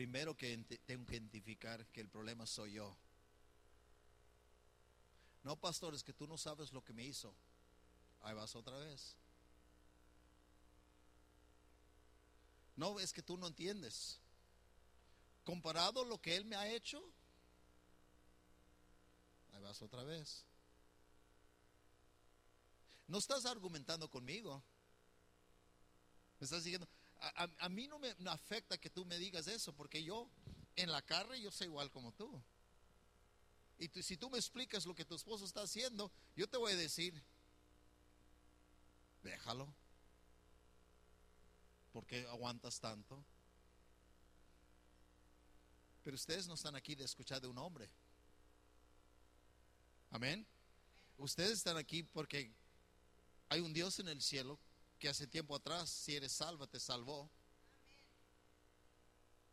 primero que tengo que identificar que el problema soy yo. No, pastor, es que tú no sabes lo que me hizo. Ahí vas otra vez. No, es que tú no entiendes. Comparado lo que él me ha hecho, ahí vas otra vez. No estás argumentando conmigo. Me estás diciendo, a, mí no me afecta que tú me digas eso, porque yo en la carne yo soy igual como tú. Y si tú me explicas lo que tu esposo está haciendo, yo te voy a decir, déjalo. ¿Por qué aguantas tanto? Pero ustedes no están aquí de escuchar de un hombre. Amén. Ustedes están aquí porque hay un Dios en el cielo que hace tiempo atrás, si eres salva, te salvó.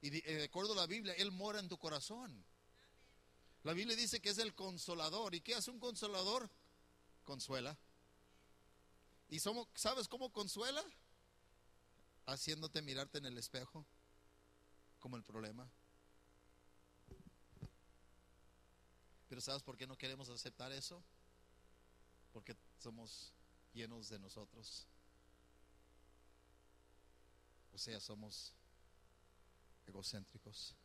Y de acuerdo a la Biblia, Él mora en tu corazón. La Biblia dice que es el consolador. ¿Y qué hace un consolador? Consuela. ¿Y somos, sabes cómo consuela? Haciéndote mirarte en el espejo como el problema. Pero ¿sabes por qué no queremos aceptar eso? Porque somos llenos de nosotros. O sea, somos egocéntricos.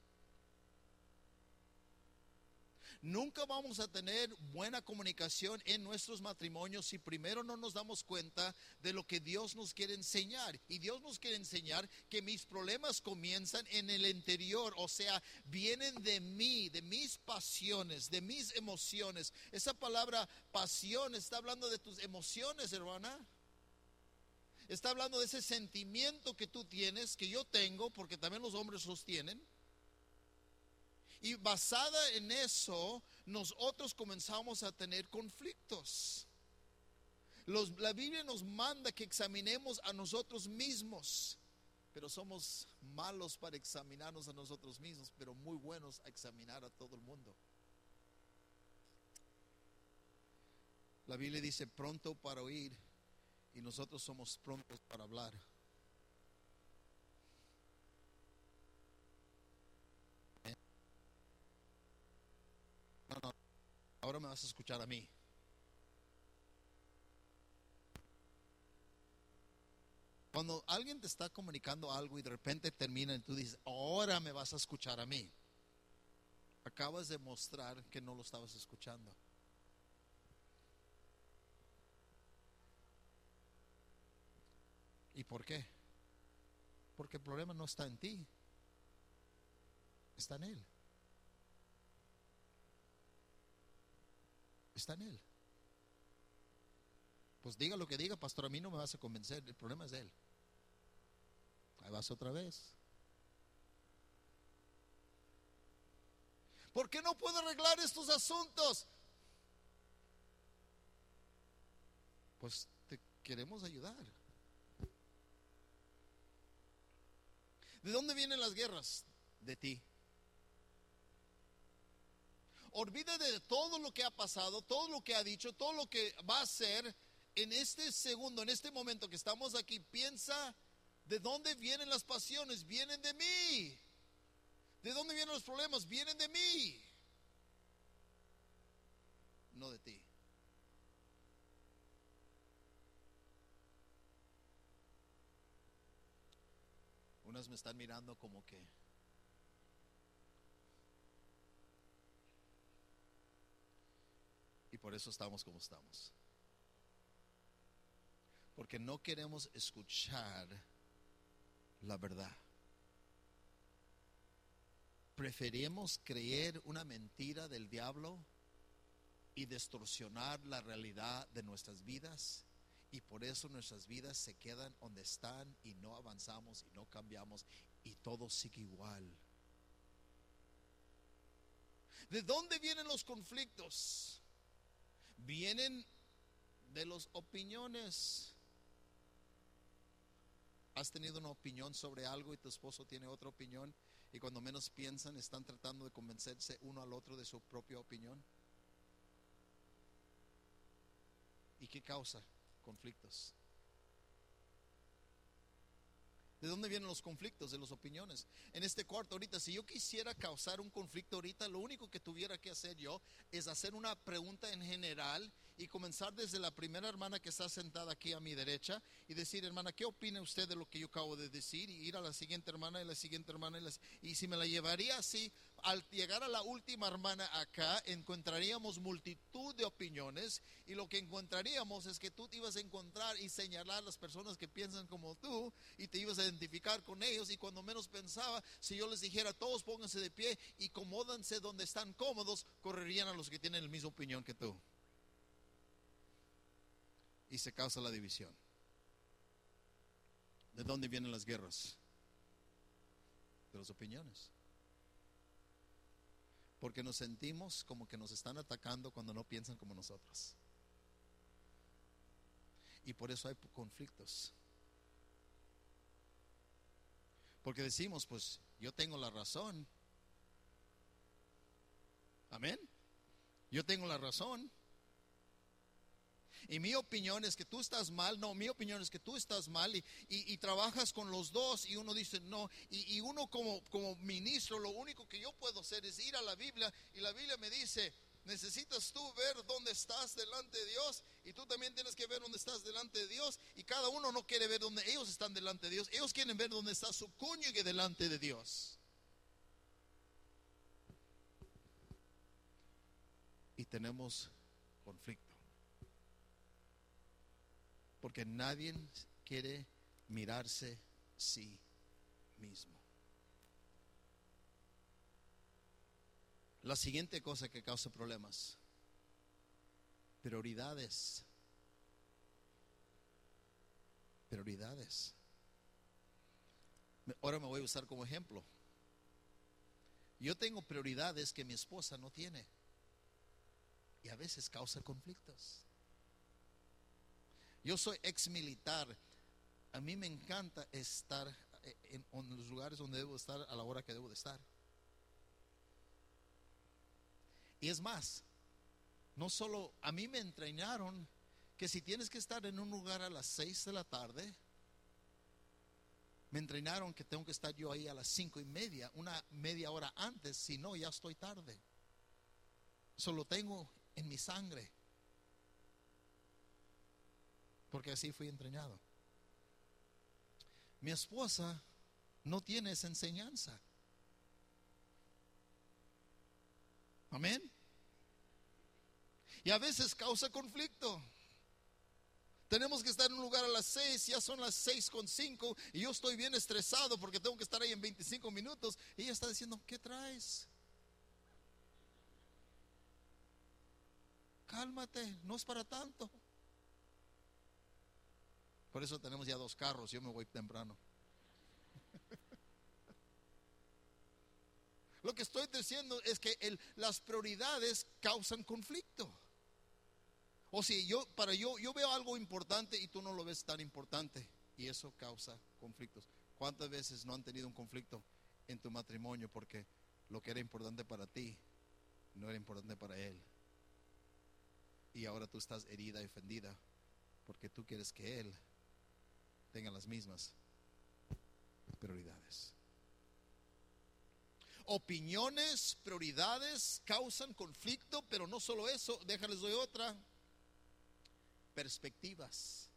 Nunca vamos a tener buena comunicación en nuestros matrimonios si primero no nos damos cuenta de lo que Dios nos quiere enseñar. Y Dios nos quiere enseñar que mis problemas comienzan en el interior, o sea, vienen de mí, de mis pasiones, de mis emociones. Esa palabra pasión está hablando de tus emociones, hermana. Está hablando de ese sentimiento que tú tienes, que yo tengo, porque también los hombres los tienen y basada en eso, nosotros comenzamos a tener conflictos. la Biblia nos manda que examinemos a nosotros mismos, pero somos malos para examinarnos a nosotros mismos, pero muy buenos a examinar a todo el mundo. La Biblia dice pronto para oír y nosotros somos prontos para hablar. ahora me vas a escuchar a mí. Cuando alguien te está comunicando algo y de repente termina y tú dices, ahora me vas a escuchar a mí, acabas de mostrar que no lo estabas escuchando. ¿Y por qué? Porque el problema no está en ti, está en él. está en Él. Pues diga lo que diga, pastor, a mí no me vas a convencer, el problema es de Él. Ahí vas otra vez. ¿Por qué no puedo arreglar estos asuntos? Pues te queremos ayudar. ¿De dónde vienen las guerras? De ti. Olvídate de todo lo que ha pasado, todo lo que ha dicho, todo lo que va a ser en este segundo, en este momento que estamos aquí. Piensa de dónde vienen las pasiones, vienen de mí. ¿De dónde vienen los problemas? Vienen de mí. No de ti. Unas me están mirando como que Y por eso estamos como estamos. Porque no queremos escuchar la verdad. Preferimos creer una mentira del diablo y distorsionar la realidad de nuestras vidas. Y por eso nuestras vidas se quedan donde están y no avanzamos y no cambiamos y todo sigue igual. ¿De dónde vienen los conflictos? vienen de las opiniones. ¿Has tenido una opinión sobre algo y tu esposo tiene otra opinión? Y cuando menos piensan, están tratando de convencerse uno al otro de su propia opinión. ¿Y qué causa conflictos? ¿De dónde vienen los conflictos? De las opiniones. En este cuarto ahorita, si yo quisiera causar un conflicto ahorita, lo único que tuviera que hacer yo es hacer una pregunta en general y comenzar desde la primera hermana que está sentada aquí a mi derecha y decir, hermana, ¿qué opina usted de lo que yo acabo de decir? Y ir a la siguiente hermana y la siguiente hermana y, y si me la llevaría así, al llegar a la última hermana acá, encontraríamos multitud de opiniones y lo que encontraríamos es que tú te ibas a encontrar y señalar a las personas que piensan como tú y te ibas a identificar con ellos y cuando menos pensaba, si yo les dijera todos pónganse de pie y comódanse donde están cómodos, correrían a los que tienen la misma opinión que tú. Y se causa la división. ¿De dónde vienen las guerras? De las opiniones porque nos sentimos como que nos están atacando cuando no piensan como nosotros. Y por eso hay conflictos. Porque decimos, pues yo tengo la razón. Amén. Yo tengo la razón. Y mi opinión es que tú estás mal, no, mi opinión es que tú estás mal y, trabajas con los dos y uno dice no. Y, uno como, como ministro, lo único que yo puedo hacer es ir a la Biblia y la Biblia me dice, necesitas tú ver dónde estás delante de Dios y tú también tienes que ver dónde estás delante de Dios y cada uno no quiere ver dónde ellos están delante de Dios, ellos quieren ver dónde está su cónyuge delante de Dios. Y tenemos conflicto porque nadie quiere mirarse sí mismo. La siguiente cosa que causa problemas, prioridades. Prioridades. Ahora me voy a usar como ejemplo. Yo tengo prioridades que mi esposa no tiene. Y a veces causa conflictos. Yo soy ex militar. A mí me encanta estar en, los lugares donde debo estar a la hora que debo de estar. Y es más, no solo a mí me entrenaron que si tienes que estar en un lugar a las 6 de la tarde, me entrenaron que tengo que estar yo ahí a las cinco y media, una media hora antes, si no, ya estoy tarde. Solo tengo en mi sangre porque así fui entrenado. Mi esposa no tiene esa enseñanza. Amén. Y a veces causa conflicto. Tenemos que estar en un lugar a las seis, ya son las seis con cinco, y yo estoy bien estresado porque tengo que estar ahí en 25 minutos. Y ella está diciendo, ¿qué traes? Cálmate, no es para tanto. Por eso tenemos ya dos carros, yo me voy temprano. Lo que estoy diciendo es que las prioridades causan conflicto. O si yo, para yo, yo veo algo importante y tú no lo ves tan importante. Y eso causa conflictos. ¿Cuántas veces no han tenido un conflicto en tu matrimonio porque lo que era importante para ti no era importante para él? Y ahora tú estás herida y ofendida porque tú quieres que él tengan las mismas prioridades. Opiniones, prioridades causan conflicto, pero no solo eso, déjales doy otra. Perspectivas.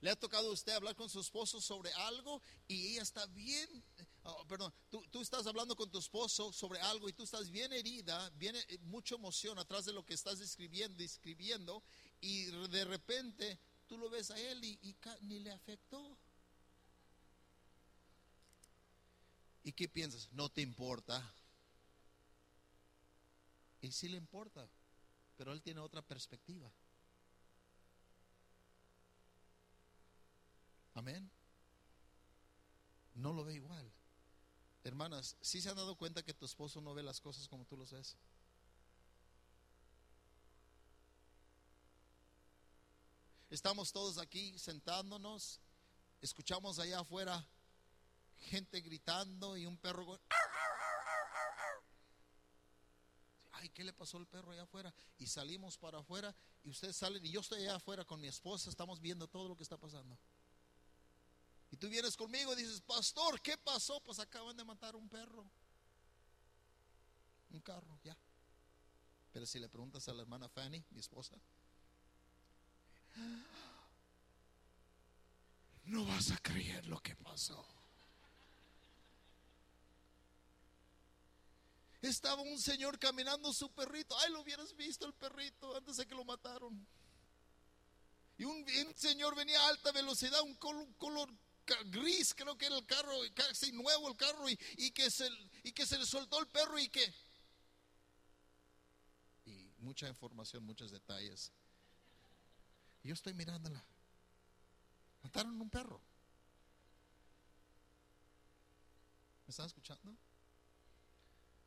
¿Le ha tocado a usted hablar con su esposo sobre algo y ella está bien, oh, perdón, tú, tú, estás hablando con tu esposo sobre algo y tú estás bien herida, viene eh, mucha emoción atrás de lo que estás escribiendo, escribiendo y de repente tú lo ves a él y, ni le afectó. ¿Y qué piensas? No te importa. Y sí le importa, pero él tiene otra perspectiva. Amén. No lo ve igual. Hermanas, si se han dado cuenta que tu esposo no ve las cosas como tú los ves? Estamos todos aquí sentándonos, escuchamos allá afuera gente gritando y un perro Ay, ¿qué le pasó al perro allá afuera? Y salimos para afuera y ustedes salen y yo estoy allá afuera con mi esposa, estamos viendo todo lo que está pasando. tú vienes conmigo y dices, pastor, ¿qué pasó? Pues acaban de matar un perro. Un carro, ya. Pero si le preguntas a la hermana Fanny, mi esposa, no vas a creer lo que pasó. Estaba un señor caminando su perrito. Ay, lo hubieras visto el perrito antes de que lo mataron. Y un, señor venía a alta velocidad, un color, gris, creo que era el carro, casi nuevo el carro, y, que se, y que se le soltó el perro y que... Y mucha información, muchos detalles. Yo estoy mirándola. Mataron un perro. ¿Me están escuchando?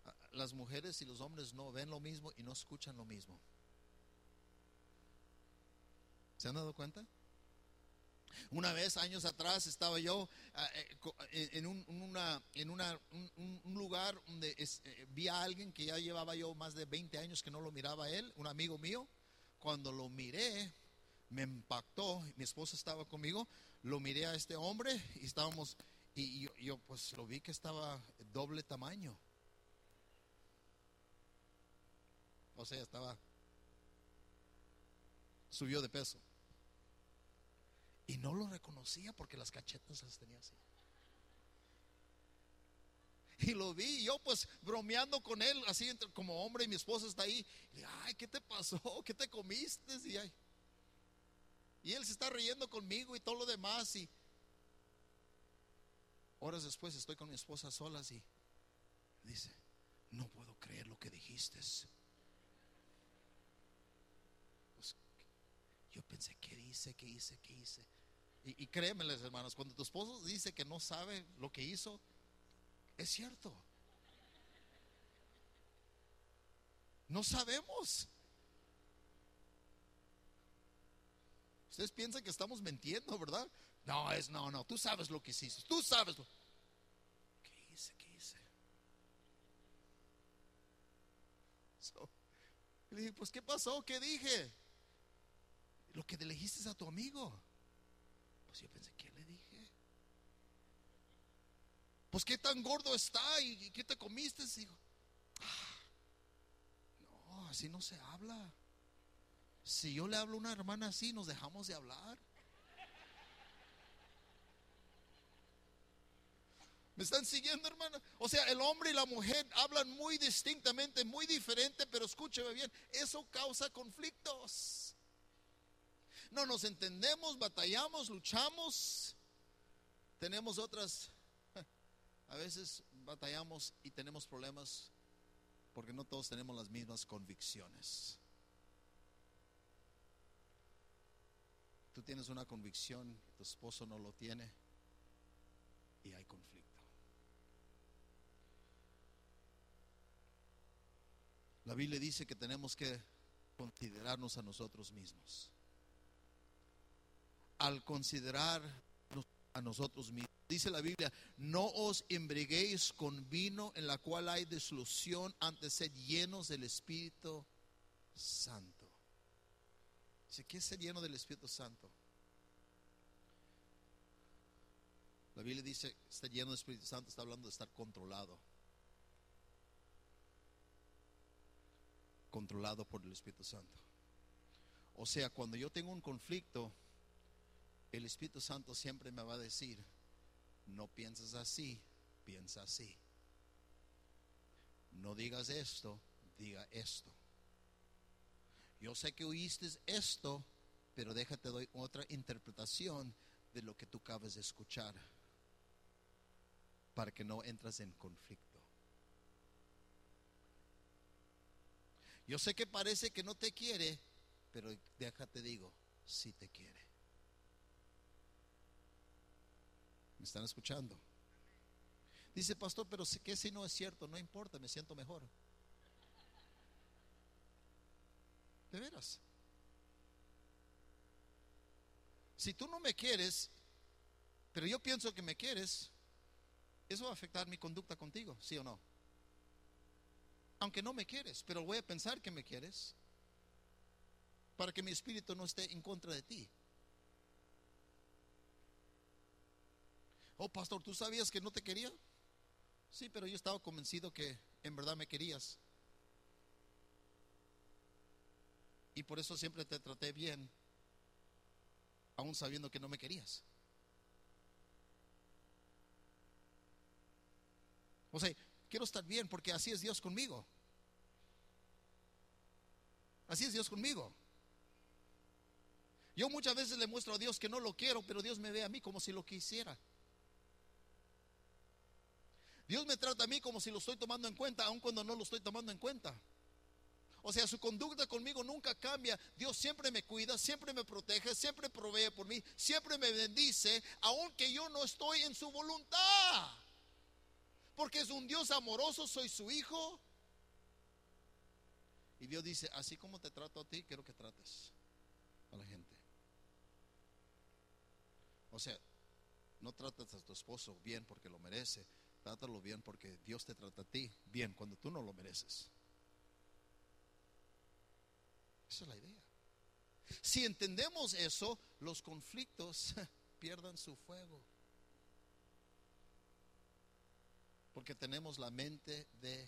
Ah, las mujeres y los hombres no ven lo mismo y no escuchan lo mismo. ¿Se han dado cuenta? Una vez, años atrás, estaba yo en, un, lugar donde eh, vi a alguien que ya llevaba yo más de 20 años que no lo miraba él, un amigo mío. Cuando lo miré, me impactó. Mi esposa estaba conmigo. Lo miré a este hombre y estábamos, y yo, pues lo vi que estaba doble tamaño. O sea, estaba, subió de peso. Y no lo reconocía porque las cachetas las tenía así. Y lo vi, yo pues bromeando con él, así como hombre, y mi esposa está ahí. Y, ay, ¿qué te pasó? ¿Qué te comiste? Y, y él se está riendo conmigo y todo lo demás. Y horas después estoy con mi esposa solas y dice, no puedo creer lo que dijiste. Pues, yo pensé, ¿qué dice? ¿Qué hice? ¿Qué hice? Y, y créemeles, hermanos, cuando tu esposo dice que no sabe lo que hizo, es cierto. No sabemos. Ustedes piensan que estamos mintiendo, ¿verdad? No, es no, no. Tú sabes lo que hiciste. Tú sabes lo. ¿Qué hice? ¿Qué hice? le dije, pues, ¿qué pasó? ¿Qué dije? Lo que le dijiste a tu amigo. Pues yo pensé, ¿qué le dije? Pues qué tan gordo está y qué te comiste. Digo, ah, no, así no se habla. Si yo le hablo a una hermana así, nos dejamos de hablar. ¿Me están siguiendo, hermana? O sea, el hombre y la mujer hablan muy distintamente, muy diferente, pero escúcheme bien, eso causa conflictos no nos entendemos, batallamos, luchamos. Tenemos otras, a veces batallamos y tenemos problemas porque no todos tenemos las mismas convicciones. Tú tienes una convicción, tu esposo no lo tiene y hay conflicto. La Biblia dice que tenemos que considerarnos a nosotros mismos al considerar a nosotros mismos. Dice la Biblia, no os embriguéis con vino en la cual hay disolución, antes sed llenos del Espíritu Santo. Dice, ¿qué es ser lleno del Espíritu Santo? La Biblia dice, estar lleno del Espíritu Santo está hablando de estar controlado. Controlado por el Espíritu Santo. O sea, cuando yo tengo un conflicto, el Espíritu Santo siempre me va a decir, no piensas así, piensa así. No digas esto, diga esto. Yo sé que oíste esto, pero déjate doy otra interpretación de lo que tú acabas de escuchar para que no entras en conflicto. Yo sé que parece que no te quiere, pero déjate digo, si te quiere. ¿Me están escuchando? Dice, pastor, pero que si no es cierto, no importa, me siento mejor. De veras. Si tú no me quieres, pero yo pienso que me quieres, eso va a afectar mi conducta contigo, ¿sí o no? Aunque no me quieres, pero voy a pensar que me quieres para que mi espíritu no esté en contra de ti. Oh, pastor, ¿tú sabías que no te quería? Sí, pero yo estaba convencido que en verdad me querías. Y por eso siempre te traté bien, aún sabiendo que no me querías. O sea, quiero estar bien porque así es Dios conmigo. Así es Dios conmigo. Yo muchas veces le muestro a Dios que no lo quiero, pero Dios me ve a mí como si lo quisiera. Dios me trata a mí como si lo estoy tomando en cuenta, aun cuando no lo estoy tomando en cuenta. O sea, su conducta conmigo nunca cambia. Dios siempre me cuida, siempre me protege, siempre provee por mí, siempre me bendice, aunque yo no estoy en su voluntad. Porque es un Dios amoroso, soy su hijo. Y Dios dice, así como te trato a ti, quiero que trates a la gente. O sea, no tratas a tu esposo bien porque lo merece, trátalo bien porque Dios te trata a ti bien cuando tú no lo mereces. Esa es la idea. Si entendemos eso, los conflictos pierdan su fuego. Porque tenemos la mente de